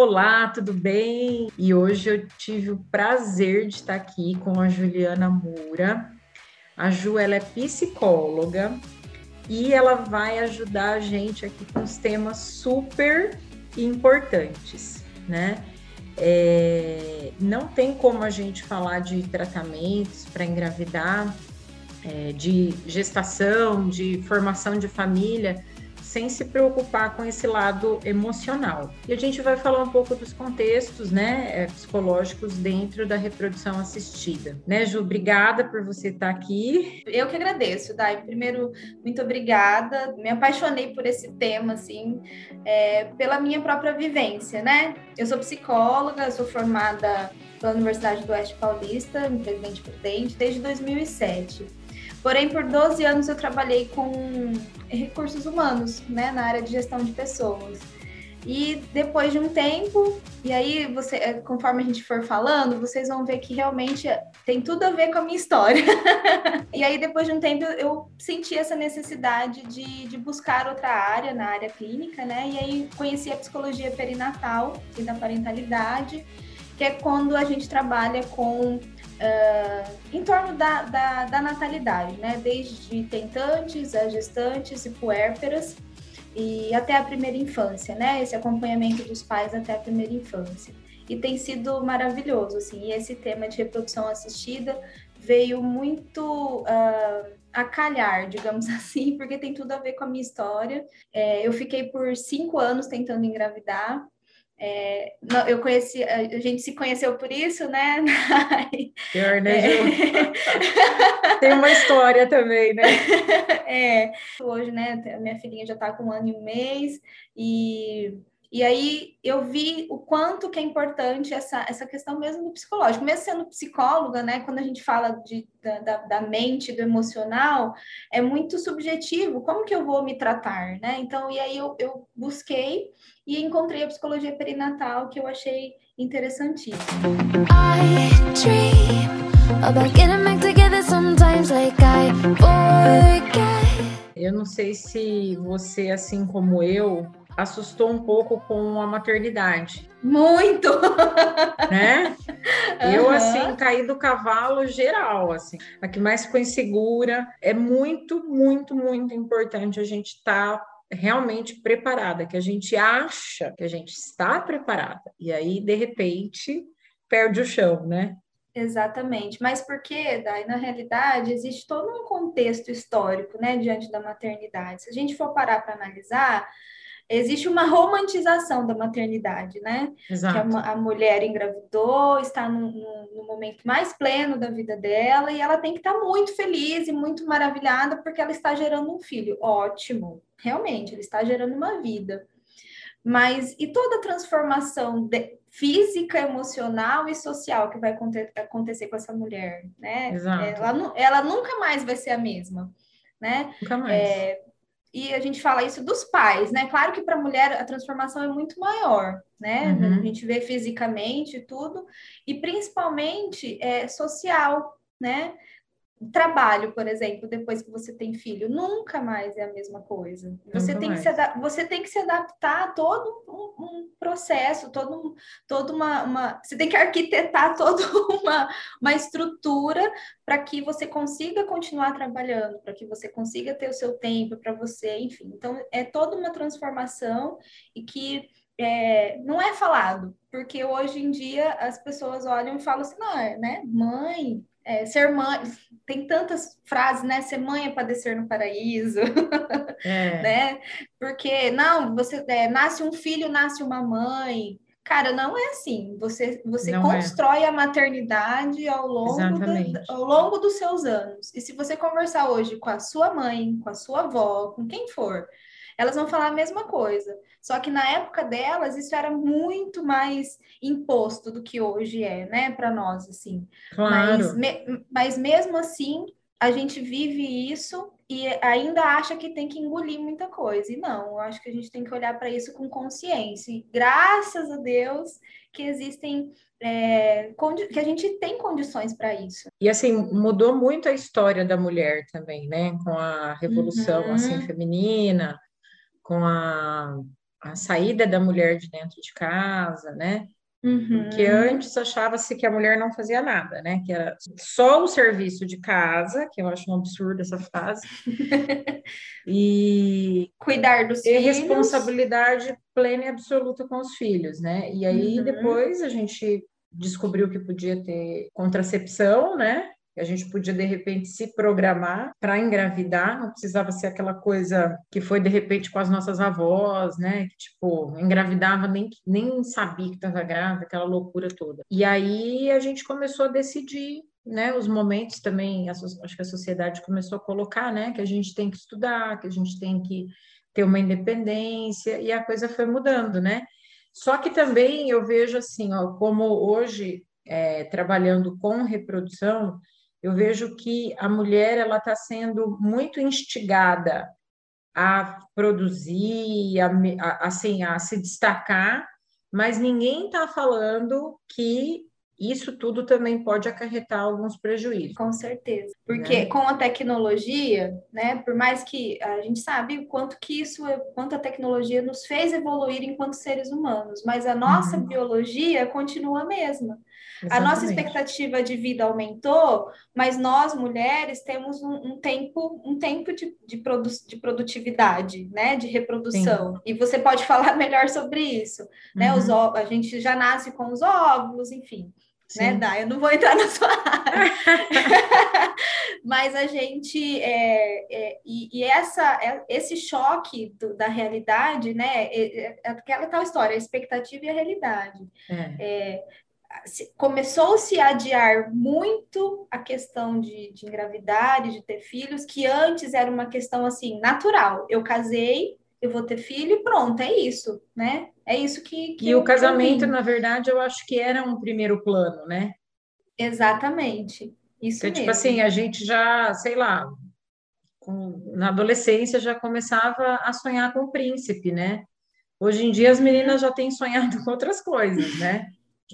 Olá, tudo bem? E hoje eu tive o prazer de estar aqui com a Juliana Moura. A Ju ela é psicóloga e ela vai ajudar a gente aqui com os temas super importantes, né? É, não tem como a gente falar de tratamentos para engravidar, é, de gestação, de formação de família, sem se preocupar com esse lado emocional. E a gente vai falar um pouco dos contextos, né, é, psicológicos dentro da reprodução assistida. Né, Ju, obrigada por você estar aqui. Eu que agradeço, Dai. Primeiro, muito obrigada. Me apaixonei por esse tema, assim, é, pela minha própria vivência, né? Eu sou psicóloga, sou formada pela Universidade do Oeste Paulista, em Presidente Prudente, desde 2007. Porém, por 12 anos eu trabalhei com recursos humanos, né, na área de gestão de pessoas. E depois de um tempo, e aí você, é, conforme a gente for falando, vocês vão ver que realmente tem tudo a ver com a minha história. e aí depois de um tempo eu senti essa necessidade de, de buscar outra área na área clínica, né? E aí conheci a psicologia perinatal e da parentalidade, que é quando a gente trabalha com uh, em torno da, da, da, natalidade, né? Desde tentantes a gestantes e puérperas e até a primeira infância, né? Esse acompanhamento dos pais até a primeira infância. E tem sido maravilhoso, assim. E esse tema de reprodução assistida veio muito uh, a calhar, digamos assim, porque tem tudo a ver com a minha história. É, eu fiquei por cinco anos tentando engravidar é, eu conheci, a gente se conheceu por isso, né? Pior, né, Ju? É. Tem uma história também, né? É, hoje, né, minha filhinha já está com um ano e um mês, e e aí eu vi o quanto que é importante essa, essa questão mesmo do psicológico. Mesmo sendo psicóloga, né, quando a gente fala de, da, da mente, do emocional, é muito subjetivo. Como que eu vou me tratar, né? Então, e aí eu, eu busquei e encontrei a psicologia perinatal que eu achei interessantíssimo. I dream about getting back together sometimes like I forget. Eu não sei se você, assim como eu, assustou um pouco com a maternidade. Muito! Né? Uhum. Eu, assim, caí do cavalo geral, assim. A que mais ficou insegura. É muito, muito, muito importante a gente estar tá realmente preparada, que a gente acha que a gente está preparada. E aí, de repente, perde o chão, né? Exatamente, mas porque, daí, na realidade, existe todo um contexto histórico, né, diante da maternidade. Se a gente for parar para analisar, existe uma romantização da maternidade, né? Exato. Que a, a mulher engravidou, está no, no, no, momento mais pleno da vida dela e ela tem que estar muito feliz e muito maravilhada porque ela está gerando um filho. Ótimo, realmente, ele está gerando uma vida. Mas e toda a transformação de, física, emocional e social que vai acontecer com essa mulher, né? Exato. Ela, ela nunca mais vai ser a mesma, né? Nunca mais. É, e a gente fala isso dos pais, né? Claro que para a mulher a transformação é muito maior, né? Uhum. A gente vê fisicamente tudo, e principalmente é, social, né? Trabalho, por exemplo, depois que você tem filho, nunca mais é a mesma coisa. Você, tem que, se, você tem que se adaptar a todo um, um processo, todo, um, toda uma, uma, Você tem que arquitetar toda uma, uma estrutura para que você consiga continuar trabalhando, para que você consiga ter o seu tempo para você, enfim. Então, é toda uma transformação e que é, não é falado, porque hoje em dia as pessoas olham e falam assim, não, né, mãe, é, ser mãe, tem tantas frases, né? Ser mãe é padecer no paraíso, é. né? Porque, não, você é, nasce um filho, nasce uma mãe. Cara, não é assim. Você, você é. constrói a maternidade ao longo, do, ao longo dos seus anos. E se você conversar hoje com a sua mãe, com a sua avó, com quem for, elas vão falar a mesma coisa. Só que na época delas, isso era muito mais imposto do que hoje é, né, para nós, assim. Claro. Mas, me, mas mesmo assim, a gente vive isso e ainda acha que tem que engolir muita coisa. E não, eu acho que a gente tem que olhar para isso com consciência. E graças a Deus que existem é, que a gente tem condições para isso. E assim, mudou muito a história da mulher também, né? Com a revolução uhum. assim feminina, com a a saída da mulher de dentro de casa, né? Uhum. Porque antes achava-se que a mulher não fazia nada, né? Que era só o serviço de casa, que eu acho um absurdo essa frase, e cuidar dos ter filhos. responsabilidade plena e absoluta com os filhos, né? E aí Uhum. depois a gente descobriu que podia ter contracepção, né? A gente podia de repente se programar para engravidar, não precisava ser aquela coisa que foi de repente com as nossas avós, né? Que tipo, engravidava nem nem sabia que estava grávida, aquela loucura toda. E aí a gente começou a decidir né, os momentos também, acho que a sociedade começou a colocar, né, que a gente tem que estudar, que a gente tem que ter uma independência, e a coisa foi mudando, né? Só que também eu vejo assim, ó, como hoje, é, trabalhando com reprodução, eu vejo que a mulher ela está sendo muito instigada a produzir, a, a- assim, a se destacar, mas ninguém está falando que isso tudo também pode acarretar alguns prejuízos. Com certeza. Porque Né? com a tecnologia, né, por mais que a gente sabe o quanto que isso, é- quanto a tecnologia nos fez evoluir enquanto seres humanos, mas a nossa Uhum. biologia continua a mesma. A nossa Exatamente. expectativa de vida aumentou, mas nós mulheres temos um, um tempo, um tempo de, de, produ de produtividade, né? De reprodução. E você pode falar melhor sobre isso, né? Os Uhum. a gente já nasce com os óvulos, enfim, né? Sim. Dá, eu não vou entrar na sua área. Mas a gente é, é, e, e essa, é- esse choque do- da realidade, né? É, é aquela tal história, a expectativa e a realidade É. começou-se a adiar muito a questão de, de engravidar e de ter filhos, que antes era uma questão assim, natural. Eu casei, eu vou ter filho e pronto, é isso, né? É isso que. que E o casamento, na verdade, eu acho que era um primeiro plano, né? Exatamente. Isso tipo mesmo. assim, a gente já, sei lá, com- na adolescência já começava a sonhar com o príncipe, né? Hoje em dia as meninas já têm sonhado com outras coisas, né?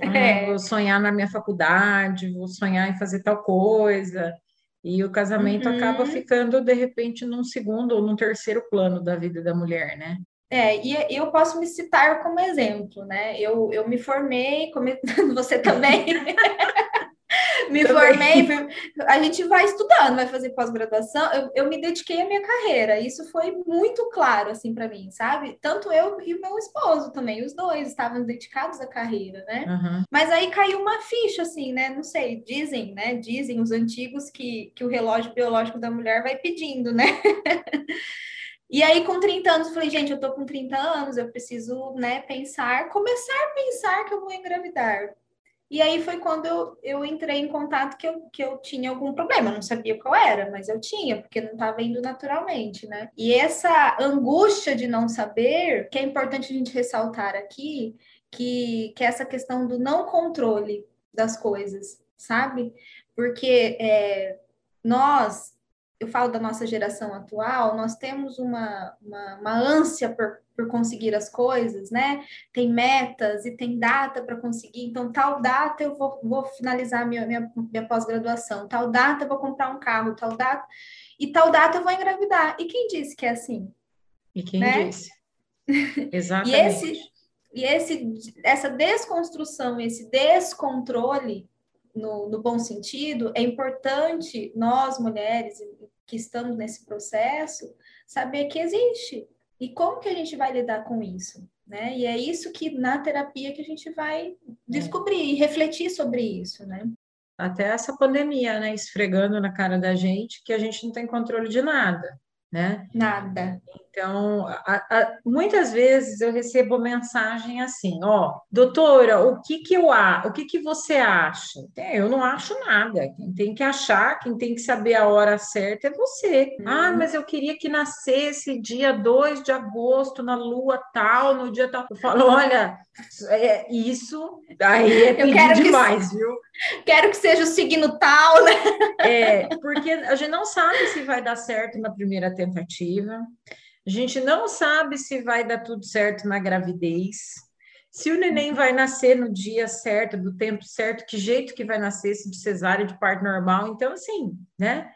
Ah, É. vou sonhar na minha faculdade, vou sonhar em fazer tal coisa. E o casamento Uhum. acaba ficando, de repente, num segundo ou num terceiro plano da vida da mulher, né? É, e eu posso me citar como exemplo, né? Eu, eu me formei, como você também. me formei, a gente vai estudando, vai fazer pós-graduação. Eu, eu me dediquei à minha carreira, isso foi muito claro, assim, para mim, sabe? Tanto eu e o meu esposo também, os dois estavam dedicados à carreira, né? Aham. Mas aí caiu uma ficha, assim, né? Não sei, dizem, né? Dizem os antigos que, que o relógio biológico da mulher vai pedindo, né? E aí, com 30 anos, falei, gente, eu tô com 30 anos, eu preciso, né, pensar, começar a pensar que eu vou engravidar. E aí foi quando eu, eu entrei em contato que eu, que eu tinha algum problema. Eu não sabia qual era, mas eu tinha, porque não estava indo naturalmente, né? E essa angústia de não saber, que é importante a gente ressaltar aqui, que, que é essa questão do não controle das coisas, sabe? Porque é, nós, eu falo da nossa geração atual, nós temos uma, uma, uma ânsia por, por conseguir as coisas, né? Tem metas e tem data para conseguir. Então, tal data eu vou, vou finalizar minha, minha, minha pós-graduação, tal data eu vou comprar um carro, tal data, e tal data eu vou engravidar. E quem disse que é assim? E quem Né? disse? E Exatamente. esse, e esse, essa desconstrução, esse descontrole, no, no bom sentido, é importante nós, mulheres que estamos nesse processo, saber que existe. E como que a gente vai lidar com isso? Né? E é isso que na terapia que a gente vai descobrir e refletir sobre isso, né? Até essa pandemia, né? Esfregando na cara da gente que a gente não tem controle de nada, né? Nada. Então, a- a- muitas vezes eu recebo mensagem assim, ó, doutora, o que que eu o que que você acha? É, eu não acho nada. Quem tem que achar, quem tem que saber a hora certa é você. Ah, mas eu queria que nascesse dia 2 de agosto, na lua tal, no dia tal. Eu falo, olha, é, isso aí é pedir quero que- demais, viu? Quero que seja o signo tal, né? É, porque a gente não sabe se vai dar certo na primeira tentativa, a gente não sabe se vai dar tudo certo na gravidez, se o neném vai nascer no dia certo, do tempo certo, que jeito que vai nascer, se de cesárea, de parto normal, então assim, né?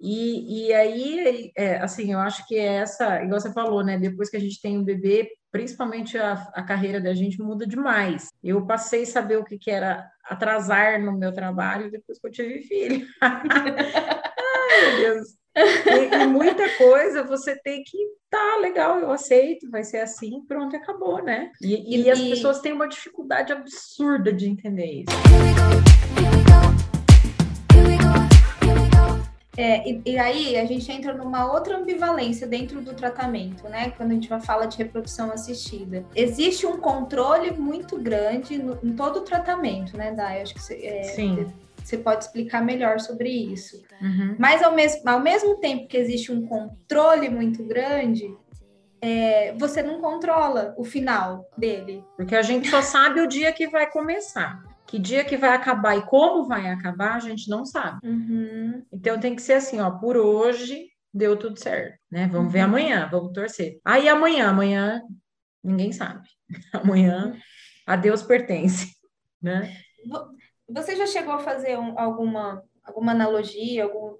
E, e aí, é, assim, eu acho que é essa, igual você falou, né? Depois que a gente tem um bebê, principalmente a, a carreira da gente muda demais. Eu passei a saber o que, que era atrasar no meu trabalho depois que eu tive filho. Ai, meu Deus. E, e, muita coisa você tem que tá legal, eu aceito, vai ser assim, pronto, acabou, né? E, e, e as pessoas têm uma dificuldade absurda de entender isso. É, e, e, aí a gente entra numa outra ambivalência dentro do tratamento, né? Quando a gente vai falar de reprodução assistida. Existe um controle muito grande no, em todo o tratamento, né, Dai? Acho que você, é, Sim. Você pode explicar melhor sobre isso. Uhum. Mas ao mesmo, ao mesmo tempo que existe um controle muito grande, é, você não controla o final dele. Porque a gente só sabe o dia que vai começar. Que dia que vai acabar e como vai acabar, a gente não sabe. Uhum. Então tem que ser assim, ó, por hoje deu tudo certo, né? Vamos uhum. ver amanhã, vamos torcer. Aí amanhã, amanhã ninguém sabe. Amanhã a Deus pertence, né? Você já chegou a fazer um, alguma alguma analogia, algum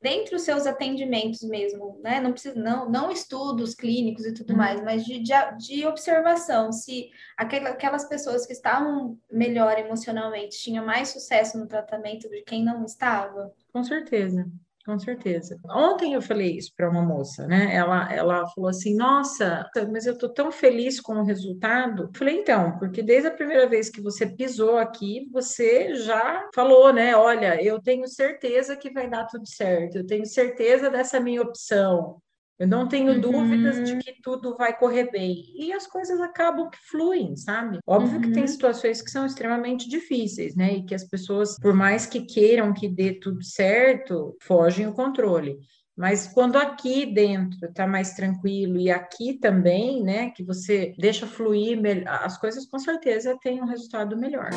dentre os seus atendimentos mesmo, né? Não precisa, não, não estudos clínicos e tudo uhum. mais, mas de, de, de, observação, se aquelas pessoas que estavam melhor emocionalmente tinham mais sucesso no tratamento de quem não estava? Com certeza. Com certeza. Ontem eu falei isso para uma moça, né? Ela, ela falou assim: Nossa, mas eu estou tão feliz com o resultado. Eu falei: Então, porque desde a primeira vez que você pisou aqui, você já falou, né? Olha, eu tenho certeza que vai dar tudo certo, eu tenho certeza dessa minha opção. Eu não tenho uhum. dúvidas de que tudo vai correr bem. E as coisas acabam que fluem, sabe? Óbvio uhum. que tem uhum. situações que são extremamente difíceis, né? E que as pessoas, por mais que queiram que dê tudo certo, fogem o controle. Mas quando aqui dentro está mais tranquilo e aqui também, né, que você deixa fluir, as coisas com certeza têm um resultado melhor.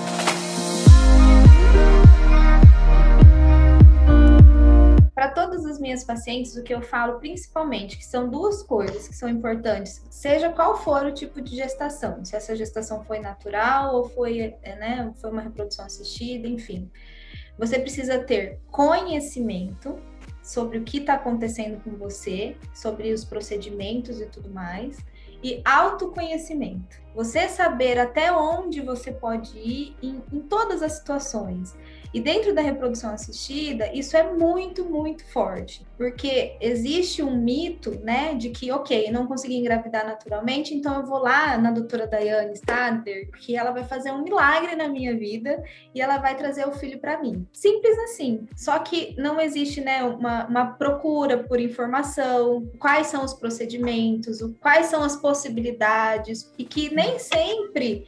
Para todas as minhas pacientes, o que eu falo principalmente, que são duas coisas que são importantes, seja qual for o tipo de gestação, se essa gestação foi natural ou foi, é, né, foi uma reprodução assistida, enfim. Você precisa ter conhecimento sobre o que está acontecendo com você, sobre os procedimentos e tudo mais, e autoconhecimento. Você saber até onde você pode ir em, em todas as situações. E dentro da reprodução assistida, isso é muito, muito forte, porque existe um mito, né, de que, ok, não consegui engravidar naturalmente, então eu vou lá na doutora Daiane Stadler, que ela vai fazer um milagre na minha vida e ela vai trazer o filho para mim. Simples assim. Só que não existe, né, uma, uma procura por informação, quais são os procedimentos, quais são as possibilidades, e que nem sempre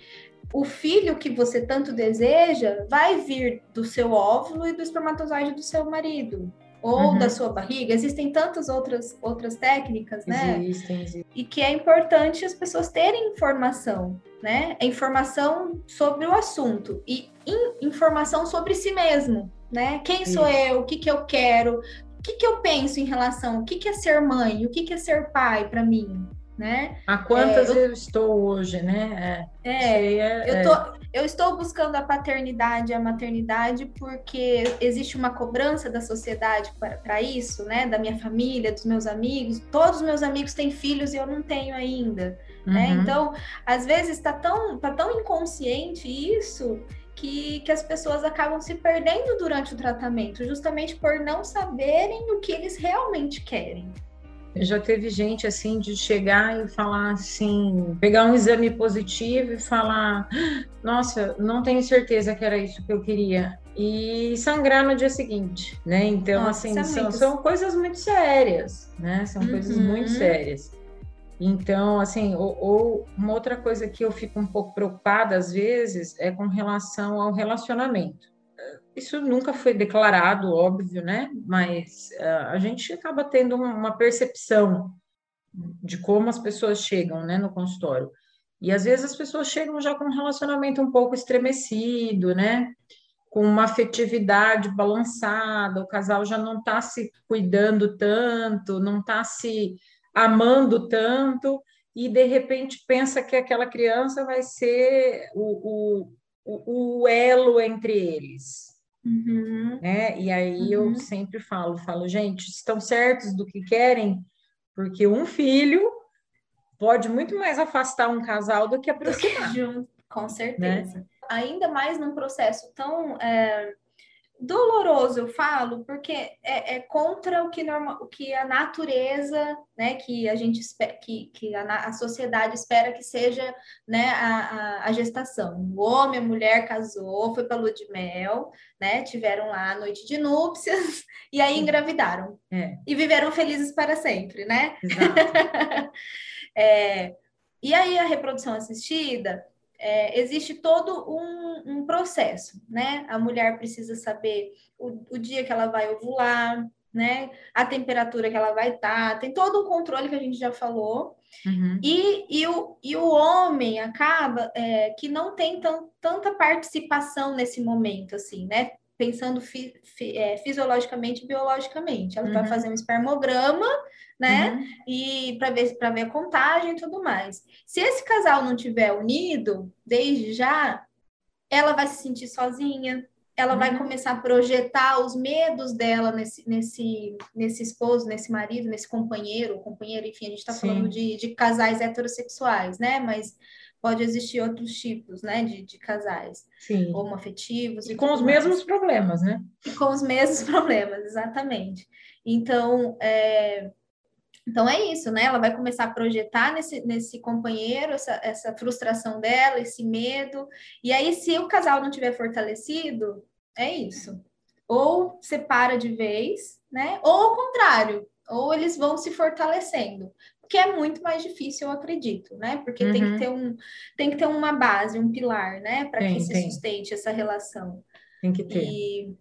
o filho que você tanto deseja vai vir do seu óvulo e do espermatozoide do seu marido ou uhum. da sua barriga. Existem tantas outras outras técnicas, né? Existem, existem. E que é importante as pessoas terem informação, né? É informação sobre o assunto e in, informação sobre si mesmo, né? Quem sou Isso. eu? O que que eu quero? O que que eu penso em relação? O que que é ser mãe? O que que é ser pai para mim? Né? A quantas é, eu... eu... estou hoje, né? É, é, é eu, tô, eu estou buscando a paternidade e a maternidade porque existe uma cobrança da sociedade para isso, né? Da minha família, dos meus amigos. Todos os meus amigos têm filhos e eu não tenho ainda, né? uhum. né? Então, às vezes está tão, tá tão inconsciente isso que, que, as pessoas acabam se perdendo durante o tratamento, justamente por não saberem o que eles realmente querem. Já teve gente assim de chegar e falar assim, pegar um exame positivo e falar: "Nossa, não tenho certeza que era isso que eu queria" e sangrar no dia seguinte, né? Então Nossa, assim, é são, muito... são, coisas muito sérias, né? São uhum. coisas muito sérias. Então, assim, ou, ou, uma outra coisa que eu fico um pouco preocupada às vezes é com relação ao relacionamento isso nunca foi declarado, óbvio, né? Mas uh, a gente acaba tendo uma percepção de como as pessoas chegam, né, no consultório. E às vezes as pessoas chegam já com um relacionamento um pouco estremecido, né? Com uma afetividade balançada, o casal já não está se cuidando tanto, não está se amando tanto, e de repente pensa que aquela criança vai ser o, o, o, elo entre eles, Uhum. Né? E aí uhum. eu sempre falo, falo, gente, estão certos do que querem, porque um filho pode muito mais afastar um casal do que aproximar. Junto, com certeza. Né? Ainda mais num processo tão é, doloroso, eu falo, porque é, é contra o que, norma, o que a natureza, né, que a gente que, que a, a sociedade espera que seja né, a, a, a, gestação. O homem, a mulher casou, foi para lua de mel, né, tiveram lá a noite de núpcias e aí engravidaram. É. E viveram felizes para sempre, né? É, e aí a reprodução assistida é, existe todo um, um, processo, né? A mulher precisa saber o, o, dia que ela vai ovular, né? A temperatura que ela vai estar, tá, tem todo um controle que a gente já falou. Uhum. E, e, o, e o homem acaba é, que não tem tão, tanta participação nesse momento, assim, né? Pensando fi, fi, é, fisiologicamente e biologicamente. Ela uhum. vai fazer um espermograma né? Uhum. E para ver para ver a contagem e tudo mais. Se esse casal não tiver unido desde já, ela vai se sentir sozinha, ela uhum. vai começar a projetar os medos dela nesse, nesse, nesse esposo, nesse marido, nesse companheiro, companheiro, enfim, a gente está falando de, de casais heterossexuais, né? Mas pode existir outros tipos, né, de, de casais Sim. homoafetivos. E, e com os mais. mesmos problemas, né? E com os mesmos problemas, exatamente. Então, é, então é isso, né? Ela vai começar a projetar nesse, nesse companheiro essa, essa frustração dela, esse medo. E aí, se o casal não tiver fortalecido, é isso. Ou separa de vez, né? Ou ao contrário, ou eles vão se fortalecendo. Que é muito mais difícil, eu acredito, né? Porque uhum. tem, que uhum. ter um, tem que ter uma base, um pilar, né? Para que se sustente essa relação. Tem que ter. E,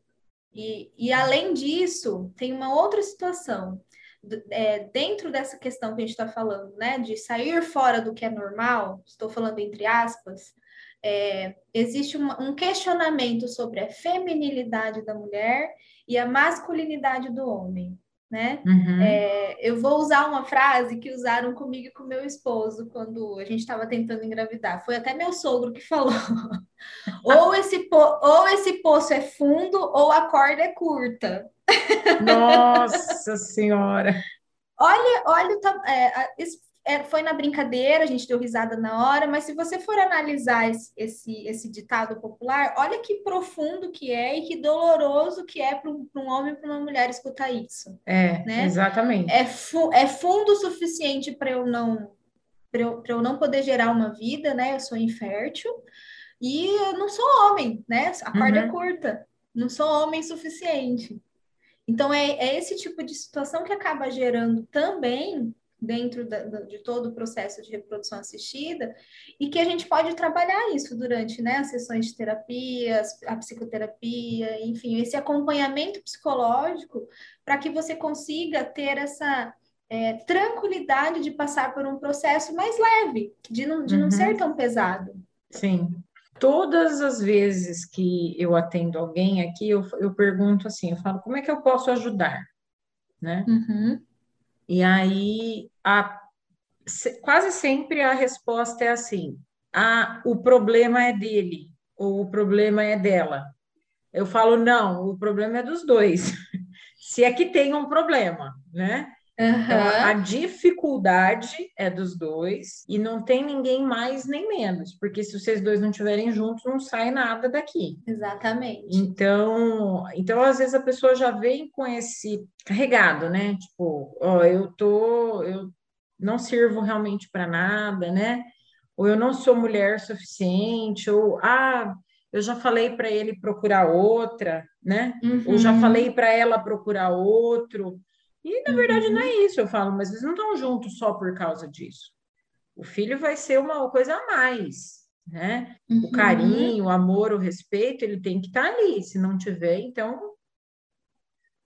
e, e além disso, tem uma outra situação é, dentro dessa questão que a gente está falando, né, de sair fora do que é normal, estou falando entre aspas, é, existe uma, um questionamento sobre a feminilidade da mulher e a masculinidade do homem né? Uhum. É, eu vou usar uma frase que usaram comigo e com meu esposo quando a gente estava tentando engravidar. Foi até meu sogro que falou: ou, esse ou esse poço é fundo ou a corda é curta. Nossa Senhora! olha, olha, é, é, foi na brincadeira, a gente deu risada na hora, mas se você for analisar esse, esse, esse ditado popular, olha que profundo que é e que doloroso que é para um, um, homem e para uma mulher escutar isso. É, né? exatamente. É, fu é fundo o suficiente para eu não para eu, eu não poder gerar uma vida, né? Eu sou infértil e eu não sou homem, né? A corda é uhum. é curta, não sou homem suficiente. Então, é, é esse tipo de situação que acaba gerando também dentro da, de todo o processo de reprodução assistida e que a gente pode trabalhar isso durante né, as sessões de terapia, a psicoterapia, enfim, esse acompanhamento psicológico para que você consiga ter essa é, tranquilidade de passar por um processo mais leve, de não, de uhum. não ser tão pesado. Sim. Todas as vezes que eu atendo alguém aqui, eu, eu pergunto assim, eu falo, como é que eu posso ajudar? Né? Uhum. E aí, a, quase sempre a resposta é assim: ah, o problema é dele, ou o problema é dela. Eu falo, não, o problema é dos dois. Se é que tem um problema, né? Uhum. Então, a dificuldade é dos dois e não tem ninguém mais nem menos, porque se vocês dois não estiverem juntos, não sai nada daqui. Exatamente. Então, então às vezes a pessoa já vem com esse carregado, né? Tipo, ó, eu tô, eu não sirvo realmente para nada, né? Ou eu não sou mulher suficiente, ou ah, eu já falei para ele procurar outra, né? Uhum. Ou já falei para ela procurar outro. E na verdade uhum. não é uhum. isso, eu falo, mas eles não estão juntos só por causa disso. O filho vai ser uma coisa a mais, né? Uhum. O carinho, o amor, o respeito, ele tem que estar tá ali. Se não tiver, então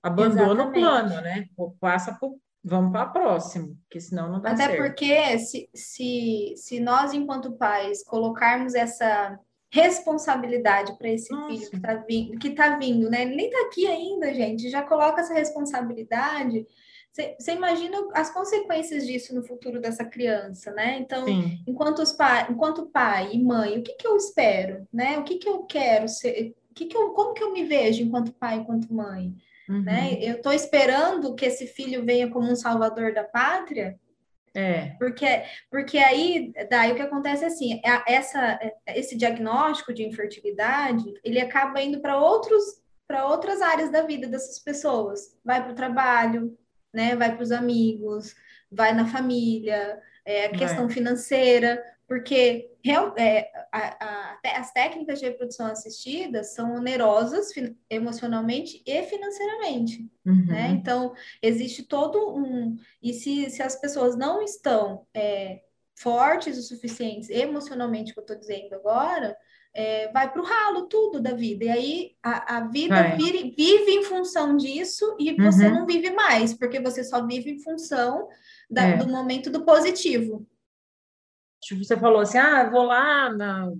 abandona Exatamente. o plano, né? Ou passa por vamos para a próxima, porque senão não dá Até certo. Até porque se, se, se nós, enquanto pais, colocarmos essa responsabilidade para esse Nossa. filho que está vindo, que tá vindo, né? Ele nem está aqui ainda, gente. Já coloca essa responsabilidade. Você imagina as consequências disso no futuro dessa criança, né? Então, enquanto, os pai, enquanto pai e mãe, o que, que eu espero, né? O que, que eu quero ser, que que eu, como que eu me vejo enquanto pai, enquanto mãe? Uhum. Né? Eu estou esperando que esse filho venha como um salvador da pátria, é. Porque, porque aí, daí o que acontece é assim, é essa, esse diagnóstico de infertilidade, ele acaba indo para outros para outras áreas da vida dessas pessoas. Vai para o trabalho, né? Vai para os amigos, vai na família, é, a questão financeira, porque é, a, a, as técnicas de reprodução assistida são onerosas emocionalmente e financeiramente, uhum. né? Então, existe todo um... E se, se as pessoas não estão é, fortes o suficientes emocionalmente, que eu estou dizendo agora, é, vai para o ralo tudo da vida. E aí a, a vida vive, vive, em função disso e você uhum. não vive mais, porque você só vive em função da, é. do momento do positivo. Tipo, você falou assim, ah, vou lá na,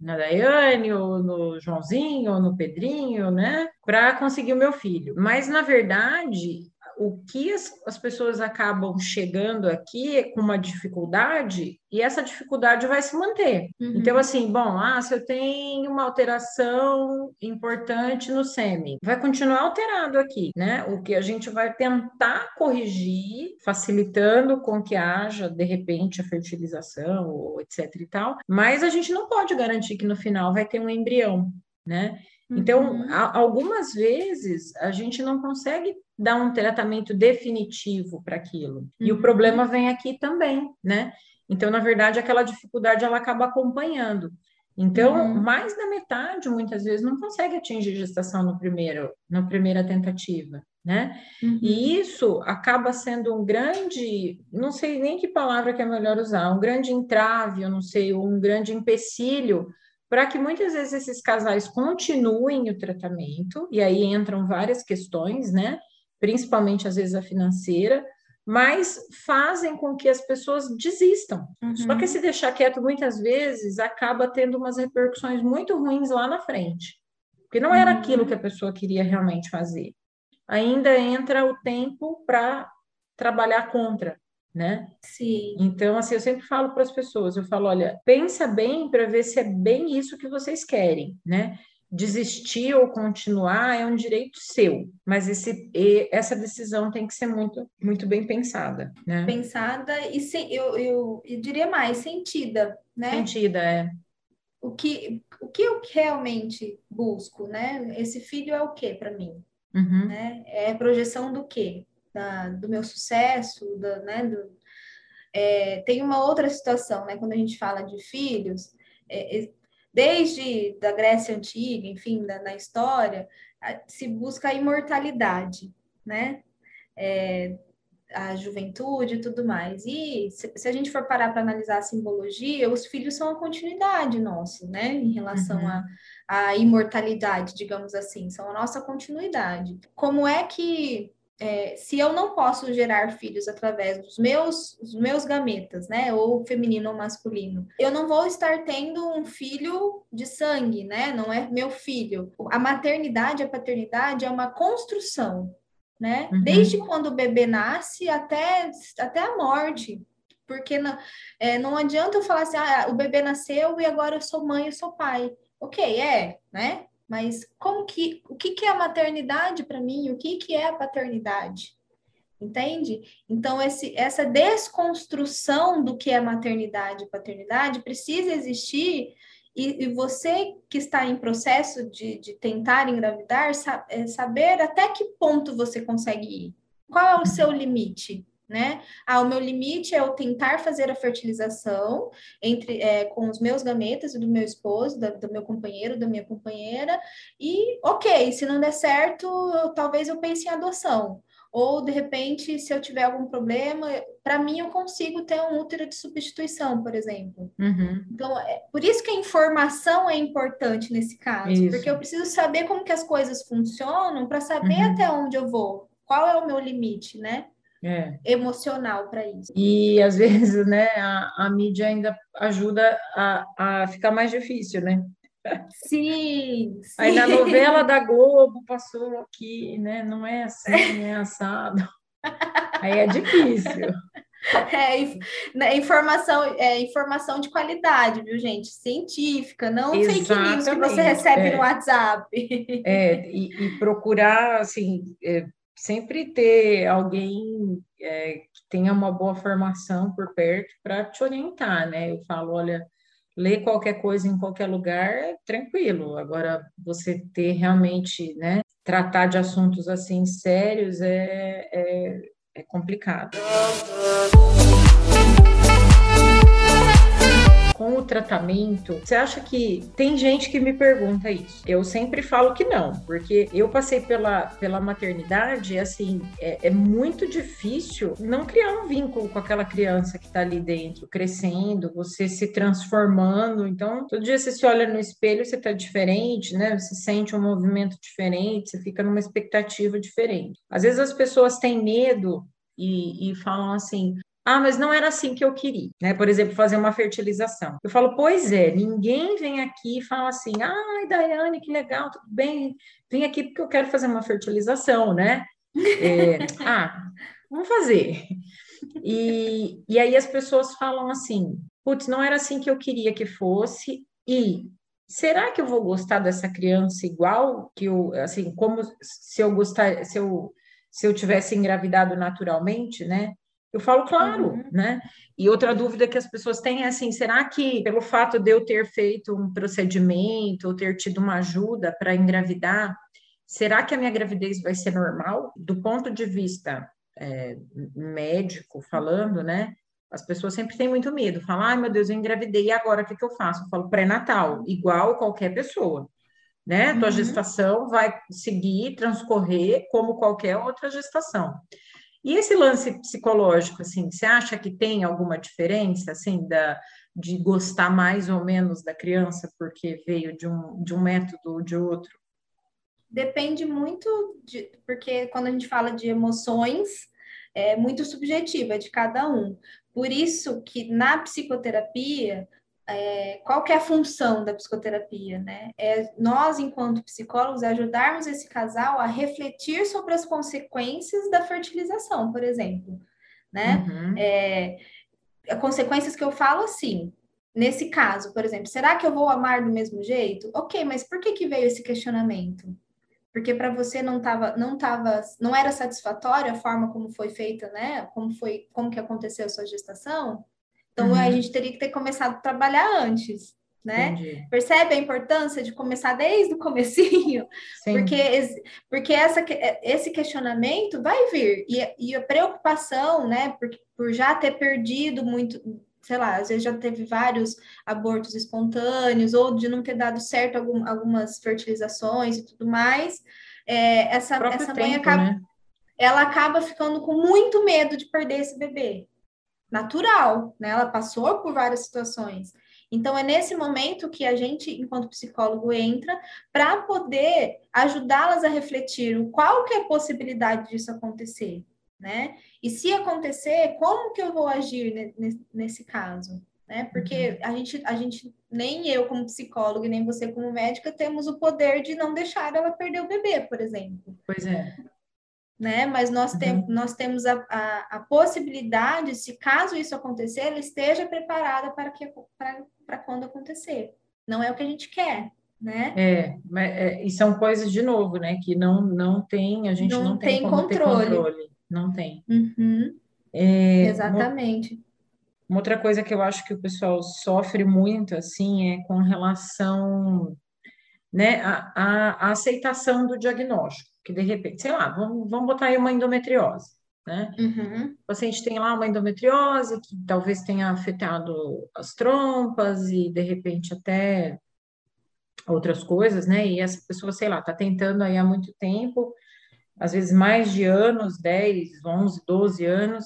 na Daiane, ou no Joãozinho, ou no Pedrinho, né, para conseguir o meu filho. Mas, na verdade, o que as, as, pessoas acabam chegando aqui é com uma dificuldade e essa dificuldade vai se manter. Uhum. Então, assim, bom, ah, se eu tenho uma alteração importante no sêmen, vai continuar alterado aqui, né? O que a gente vai tentar corrigir, facilitando com que haja, de repente, a fertilização, ou etc e tal, mas a gente não pode garantir que no final vai ter um embrião, né? Então, uhum. algumas vezes a gente não consegue dar um tratamento definitivo para aquilo. Uhum. E o uhum. problema vem aqui também, né? Então, na verdade, aquela dificuldade ela acaba acompanhando. Então, uhum. mais da metade, muitas vezes, não consegue atingir gestação no primeiro, na primeira tentativa, né? Uhum. E isso acaba sendo um grande, não sei nem que palavra que é melhor usar, um grande entrave, eu não sei, um grande empecilho para que muitas vezes esses casais continuem o tratamento, e aí entram várias questões, né? Principalmente às vezes a financeira, mas fazem com que as pessoas desistam. Uhum. Só que se deixar quieto muitas vezes acaba tendo umas repercussões muito ruins lá na frente, porque não era uhum. aquilo que a pessoa queria realmente fazer. Ainda entra o tempo para trabalhar contra, né? Sim. Então, assim, eu sempre falo para as pessoas, eu falo, olha, pensa bem para ver se é bem isso que vocês querem, né? Desistir ou continuar é um direito seu, mas esse, essa decisão tem que ser muito, muito bem pensada, né? Pensada e se, eu, eu, eu diria mais, sentida, né? Sentida, é. O que, o que eu realmente busco, né? Esse filho é o que para mim? Uhum. Né? É projeção do quê? Da, do meu sucesso, da, né, do, é, tem uma outra situação, né, quando a gente fala de filhos, é, desde da Grécia Antiga, enfim, da, na história, se busca a imortalidade, né, é, a juventude e tudo mais. E se, se a gente for parar para analisar a simbologia, os filhos são a continuidade nossa, né, em relação uhum. a a imortalidade, digamos assim, são a nossa continuidade. Como é que é, se eu não posso gerar filhos através dos meus, dos meus gametas, né, ou feminino ou masculino, eu não vou estar tendo um filho de sangue, né, não é meu filho. A maternidade, a paternidade é uma construção, né, uhum. desde quando o bebê nasce até, até a morte. Porque não, é, não adianta eu falar assim, ah, o bebê nasceu e agora eu sou mãe, eu sou pai. Ok, é, né? Mas como que o que, que é a maternidade para mim? O que, que é a paternidade? Entende? Então, esse, essa desconstrução do que é maternidade e paternidade precisa existir, e, e você que está em processo de, de tentar engravidar, sa, é, saber até que ponto você consegue ir. Qual é o seu limite? Né? Ah, o meu limite é eu tentar fazer a fertilização entre é, com os meus gametas e do meu esposo, do, do, meu companheiro, da minha companheira, e ok, se não der certo, eu, talvez eu pense em adoção. Ou, de repente, se eu tiver algum problema, para mim eu consigo ter um útero de substituição, por exemplo. Uhum. Então, é, por isso que a informação é importante nesse caso, isso. porque eu preciso saber como que as coisas funcionam para saber uhum. até onde eu vou, qual é o meu limite, né? É. emocional para isso. E às vezes, né, a, a mídia ainda ajuda a, a ficar mais difícil, né? Sim, sim. Aí na novela da Globo passou aqui, né? Não é assim, é assado. Aí é difícil. É, né, informação, é, informação de qualidade, viu, gente? Científica, não Exatamente. fake news que você recebe é. no WhatsApp. É, e, e procurar, assim, é, sempre ter alguém é, que tenha uma boa formação por perto para te orientar, né? Eu falo, olha, ler qualquer coisa em qualquer lugar é tranquilo. Agora, você ter realmente, né, tratar de assuntos assim sérios é, é, é complicado com o tratamento, você acha que tem gente que me pergunta isso? Eu sempre falo que não, porque eu passei pela, pela maternidade, assim, é, é muito difícil não criar um vínculo com aquela criança que está ali dentro, crescendo, você se transformando. Então, todo dia você se olha no espelho, você está diferente, né? Você sente um movimento diferente, você fica numa expectativa diferente. Às vezes as pessoas têm medo e, e, falam assim: ah, mas não era assim que eu queria, né? Por exemplo, fazer uma fertilização. Eu falo, pois é, ninguém vem aqui e fala assim, ai, Daiane, que legal, tudo bem, vem aqui porque eu quero fazer uma fertilização, né? É, ah, vamos fazer. E, e aí as pessoas falam assim, putz, não era assim que eu queria que fosse, e será que eu vou gostar dessa criança igual que eu, assim, como se eu gostar, se eu se eu tivesse engravidado naturalmente, né? Eu falo, claro, uhum. né? E outra dúvida que as pessoas têm é assim: será que pelo fato de eu ter feito um procedimento ou ter tido uma ajuda para engravidar, será que a minha gravidez vai ser normal? Do ponto de vista é, médico falando, né? As pessoas sempre têm muito medo, falam, ai meu Deus, eu engravidei, e agora o que, que eu faço? Eu falo pré-natal, igual qualquer pessoa, né? Uhum. Tua gestação vai seguir, transcorrer como qualquer outra gestação. E esse lance psicológico, assim, você acha que tem alguma diferença, assim, da, de gostar mais ou menos da criança porque veio de um, de um método ou de outro? Depende muito, de, porque quando a gente fala de emoções, é muito subjetiva de cada um. Por isso que na psicoterapia é, qual que é a função da psicoterapia, né? É nós, enquanto psicólogos, ajudarmos esse casal a refletir sobre as consequências da fertilização, por exemplo, né? Uhum. É, consequências que eu falo assim, nesse caso, por exemplo, será que eu vou amar do mesmo jeito? Ok, mas por que que veio esse questionamento? Porque para você não estava, não tava, não era satisfatória a forma como foi feita, né? Como foi, como que aconteceu a sua gestação? Então, uhum. a gente teria que ter começado a trabalhar antes, né? Entendi. Percebe a importância de começar desde o comecinho? Sim. Porque, porque essa, esse questionamento vai vir. E, e a preocupação, né? Por, por já ter perdido muito, sei lá, às vezes já teve vários abortos espontâneos, ou de não ter dado certo algum, algumas fertilizações e tudo mais, é, essa, essa mãe tempo, acaba, né? ela acaba ficando com muito medo de perder esse bebê natural, né? Ela passou por várias situações. Então, é nesse momento que a gente, enquanto psicólogo, entra para poder ajudá-las a refletir o qual que é a possibilidade disso acontecer, né? E se acontecer, como que eu vou agir nesse caso? Né? Porque uhum. a gente, a gente, nem eu como psicólogo, nem você como médica, temos o poder de não deixar ela perder o bebê, por exemplo. Pois é né? Mas nós, uhum. tem, nós temos a, a, a, possibilidade, se caso isso acontecer, ela esteja preparada para, que, para, para quando acontecer. Não é o que a gente quer, né? É, mas, é, e são coisas, de novo, né? Que não, não tem, a gente não, não tem, tem controle. controle. Não tem. Uhum. É, Exatamente. Uma, uma outra coisa que eu acho que o pessoal sofre muito, assim, é com relação né, a, a, a aceitação do diagnóstico que de repente, sei lá, vamos, vamos botar aí uma endometriose, né? Uhum. O paciente tem lá uma endometriose que talvez tenha afetado as trompas e de repente até outras coisas, né? E essa pessoa, sei lá, está tentando aí há muito tempo, às vezes mais de anos, 10, 11, 12 anos,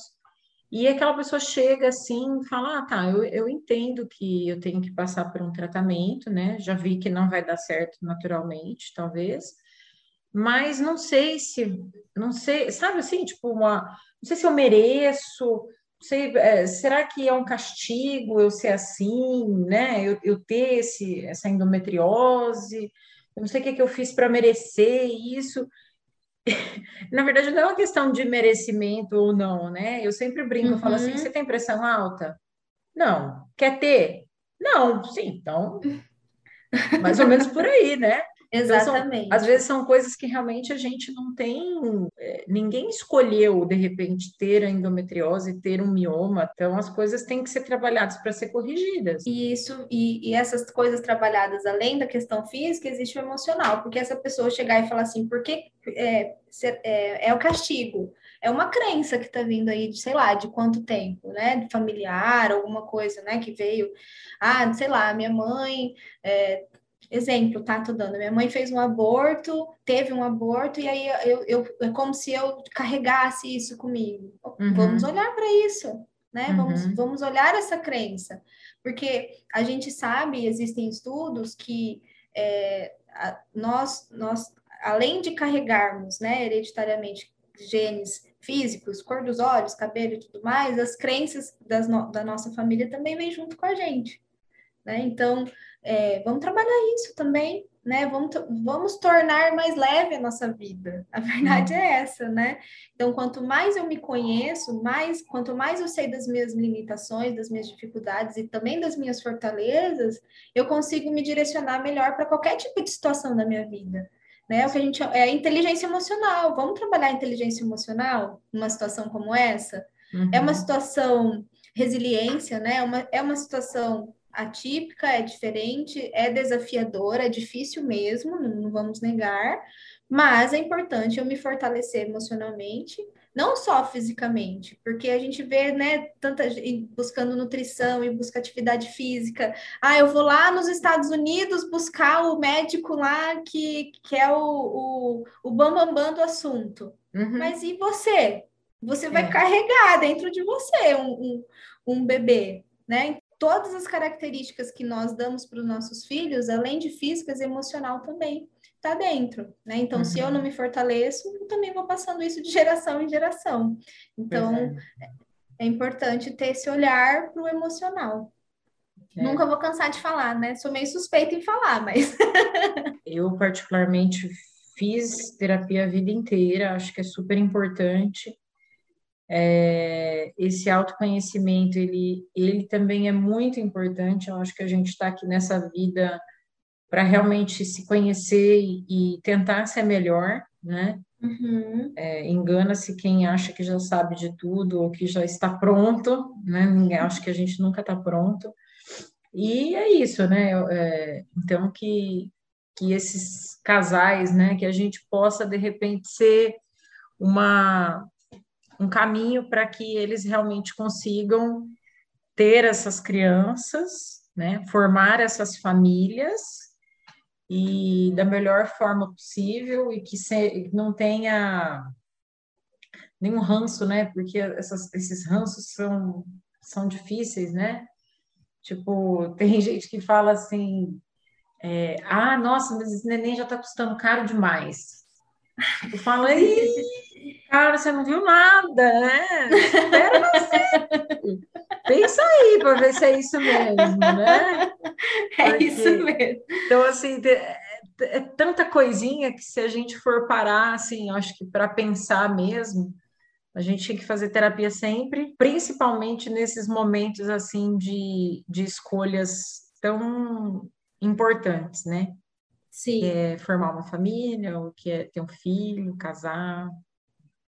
e aquela pessoa chega assim e fala: Ah, tá, eu, eu entendo que eu tenho que passar por um tratamento, né? Já vi que não vai dar certo naturalmente, talvez, mas não sei se, não sei, sabe assim, tipo, uma, não sei se eu mereço, sei, é, será que é um castigo eu ser assim, né? Eu, eu ter esse, essa endometriose, eu não sei o que, que eu fiz para merecer isso. na verdade, não é uma questão de merecimento ou não, né? Eu sempre brinco, uhum. eu falo assim: uhum. você tem pressão alta? Não. Quer ter? Não, sim, então. Mais ou menos por aí, né? Exatamente. Então, são, às vezes são coisas que realmente a gente não tem. É, ninguém escolheu, de repente, ter a endometriose, ter um mioma. Então, as coisas têm que ser trabalhadas para ser corrigidas. E isso, e, e, essas coisas trabalhadas, além da questão física, existe o emocional, porque essa pessoa chegar e falar assim, por que é, é, é o castigo? é uma crença que está vindo aí de, sei lá, de quanto tempo, né? Familiar, alguma coisa, né? Que veio, ah, sei lá, minha mãe é, exemplo, tá? Tô dando. Minha mãe fez um aborto, teve um aborto, e aí eu, eu é como se eu carregasse isso comigo. Uhum. Vamos olhar para isso, né? Uhum. Vamos, vamos olhar essa crença. Porque a gente sabe, existem estudos que é, nós, nós, além de carregarmos, né, hereditariamente genes físicos, cor dos olhos, cabelo e tudo mais, as crenças das no, da nossa família também vêm junto com a gente. Né? Então, é, vamos trabalhar isso também, né? Vamos, vamos tornar mais leve a nossa vida. A verdade é essa, né? Então, quanto mais eu me conheço, mais, quanto mais eu sei das minhas limitações, das minhas dificuldades e também das minhas fortalezas, eu consigo me direcionar melhor para qualquer tipo de situação da minha vida. Né? O que a gente é a inteligência emocional. Vamos trabalhar a inteligência emocional numa situação como essa? Uhum. É uma situação resiliência, né? É uma, é uma situação atípica, é diferente, é desafiadora, é difícil mesmo, não, vamos negar, mas é importante eu me fortalecer emocionalmente, não só fisicamente, porque a gente vê, né, tanta gente buscando nutrição e busca atividade física. Ah, eu vou lá nos Estados Unidos buscar o médico lá que, que é o, o, o bambambam bam, bam do assunto. Uhum. Mas e você? Você vai é. carregar dentro de você um, um, um bebê, né? Todas as características que nós damos para os nossos filhos, além de físicas, emocional também está dentro, né? Então, uhum. se eu não uhum. me fortaleço, eu também vou passando isso de geração em geração. Então, é. é importante ter esse olhar para o emocional. É. Nunca vou cansar de falar, né? Sou meio suspeita em falar, mas. eu, particularmente, fiz terapia a vida inteira, acho que é super importante é, esse autoconhecimento, ele, ele também é muito importante. Eu acho que a gente está aqui nessa vida para realmente se conhecer e, e, tentar ser melhor, né? Uhum. É, Engana-se quem acha que já sabe de tudo ou que já está pronto, né? Ninguém acha que a gente nunca está pronto. E é isso, né? É, então que que esses casais, né? Que a gente possa de repente ser uma um caminho para que eles realmente consigam ter essas crianças, né, formar essas famílias e da melhor forma possível e que se, não tenha nenhum ranço, né? Porque essas, esses ranços são, são difíceis, né? Tipo, tem gente que fala assim, é, ah, nossa, mas esse neném já está custando caro demais. Eu falo, Cara, você não viu nada, né? Espera você. Pensa aí para ver se é isso mesmo, né? É Porque, isso mesmo. Então, assim, é, é tanta coisinha que se a gente for parar, assim, acho que para pensar mesmo, a gente tem que fazer terapia sempre, principalmente nesses momentos, assim, de, de escolhas tão importantes, né? Sim. Que é formar uma família, ou que é ter um filho, casar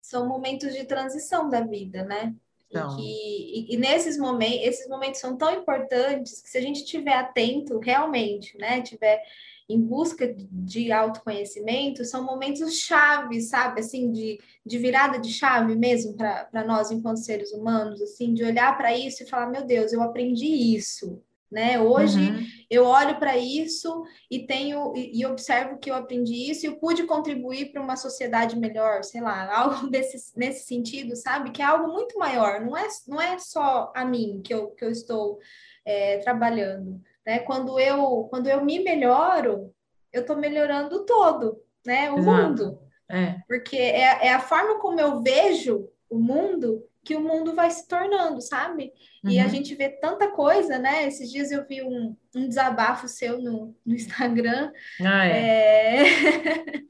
são momentos de transição da vida, né? Então. E, que, e, e, nesses momentos, esses momentos são tão importantes que se a gente estiver atento realmente, né, tiver em busca de autoconhecimento, são momentos chaves, sabe, assim, de, de virada de chave mesmo para nós enquanto seres humanos, assim, de olhar para isso e falar, meu Deus, eu aprendi isso, né? Hoje uhum. Eu olho para isso e tenho e, e, observo que eu aprendi isso e eu pude contribuir para uma sociedade melhor, sei lá, algo desse, nesse sentido, sabe? Que é algo muito maior, não é, não é só a mim que eu, que eu estou é, trabalhando, né? Quando eu, quando eu me melhoro, eu estou melhorando todo, né? O Exato. mundo. É. Porque é, é a forma como eu vejo o mundo que o mundo vai se tornando, sabe? Uhum. E a uhum. gente vê tanta coisa, né? Esses dias eu vi um, um desabafo seu no, no Instagram. Ah, é. é...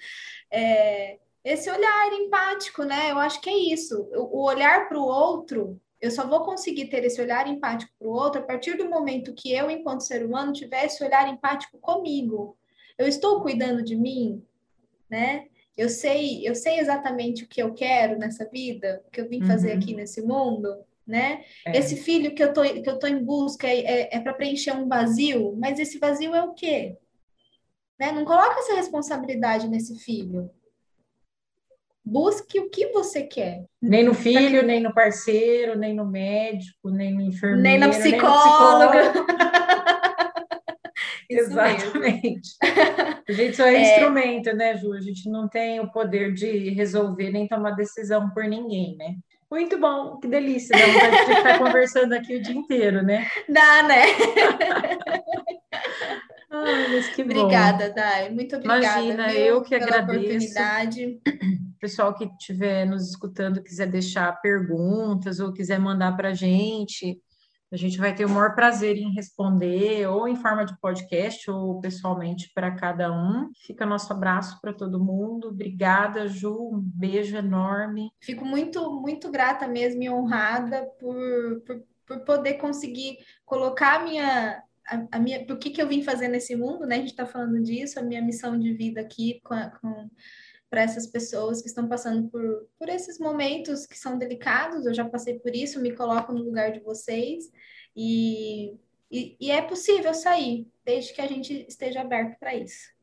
é esse olhar empático, né? Eu acho que é isso. O olhar para o outro, eu só vou conseguir ter esse olhar empático para o outro a partir do momento que eu, enquanto ser humano, tiver esse olhar empático comigo. Eu estou cuidando de mim, né? Eu sei, eu sei exatamente o que eu quero nessa vida, o que eu vim fazer uhum. aqui nesse mundo, né? É. Esse filho que eu tô, que eu tô em busca é, é, é para preencher um vazio, mas esse vazio é o quê? Né? Não coloca essa responsabilidade nesse filho. Busque o que você quer. Nem no filho, nem no parceiro, nem no médico, nem no enfermeiro, nem na psicóloga. Nem Exatamente. A gente só é, é, instrumento, né, Ju? A gente não tem o poder de resolver nem tomar decisão por ninguém, né? Muito bom, que delícia, dá vontade de estar conversando aqui o dia inteiro, né? Dá, né? Ai, mas que bom. Obrigada, Dai. Muito obrigada. Imagina, viu, eu que agradeço. Pessoal que estiver nos escutando, quiser deixar perguntas ou quiser mandar para a gente, a gente vai ter o maior prazer em responder, ou em forma de podcast, ou pessoalmente para cada um. Fica nosso abraço para todo mundo. Obrigada, Ju. Um beijo enorme. Fico muito, muito grata mesmo e honrada por, por, por poder conseguir colocar a minha. A, a minha, por que, que eu vim fazer nesse mundo, né? A gente está falando disso, a minha missão de vida aqui com, com para essas pessoas que estão passando por, por esses momentos que são delicados. Eu já passei por isso, me coloco no lugar de vocês e, e, e é possível sair, desde que a gente esteja aberto para isso.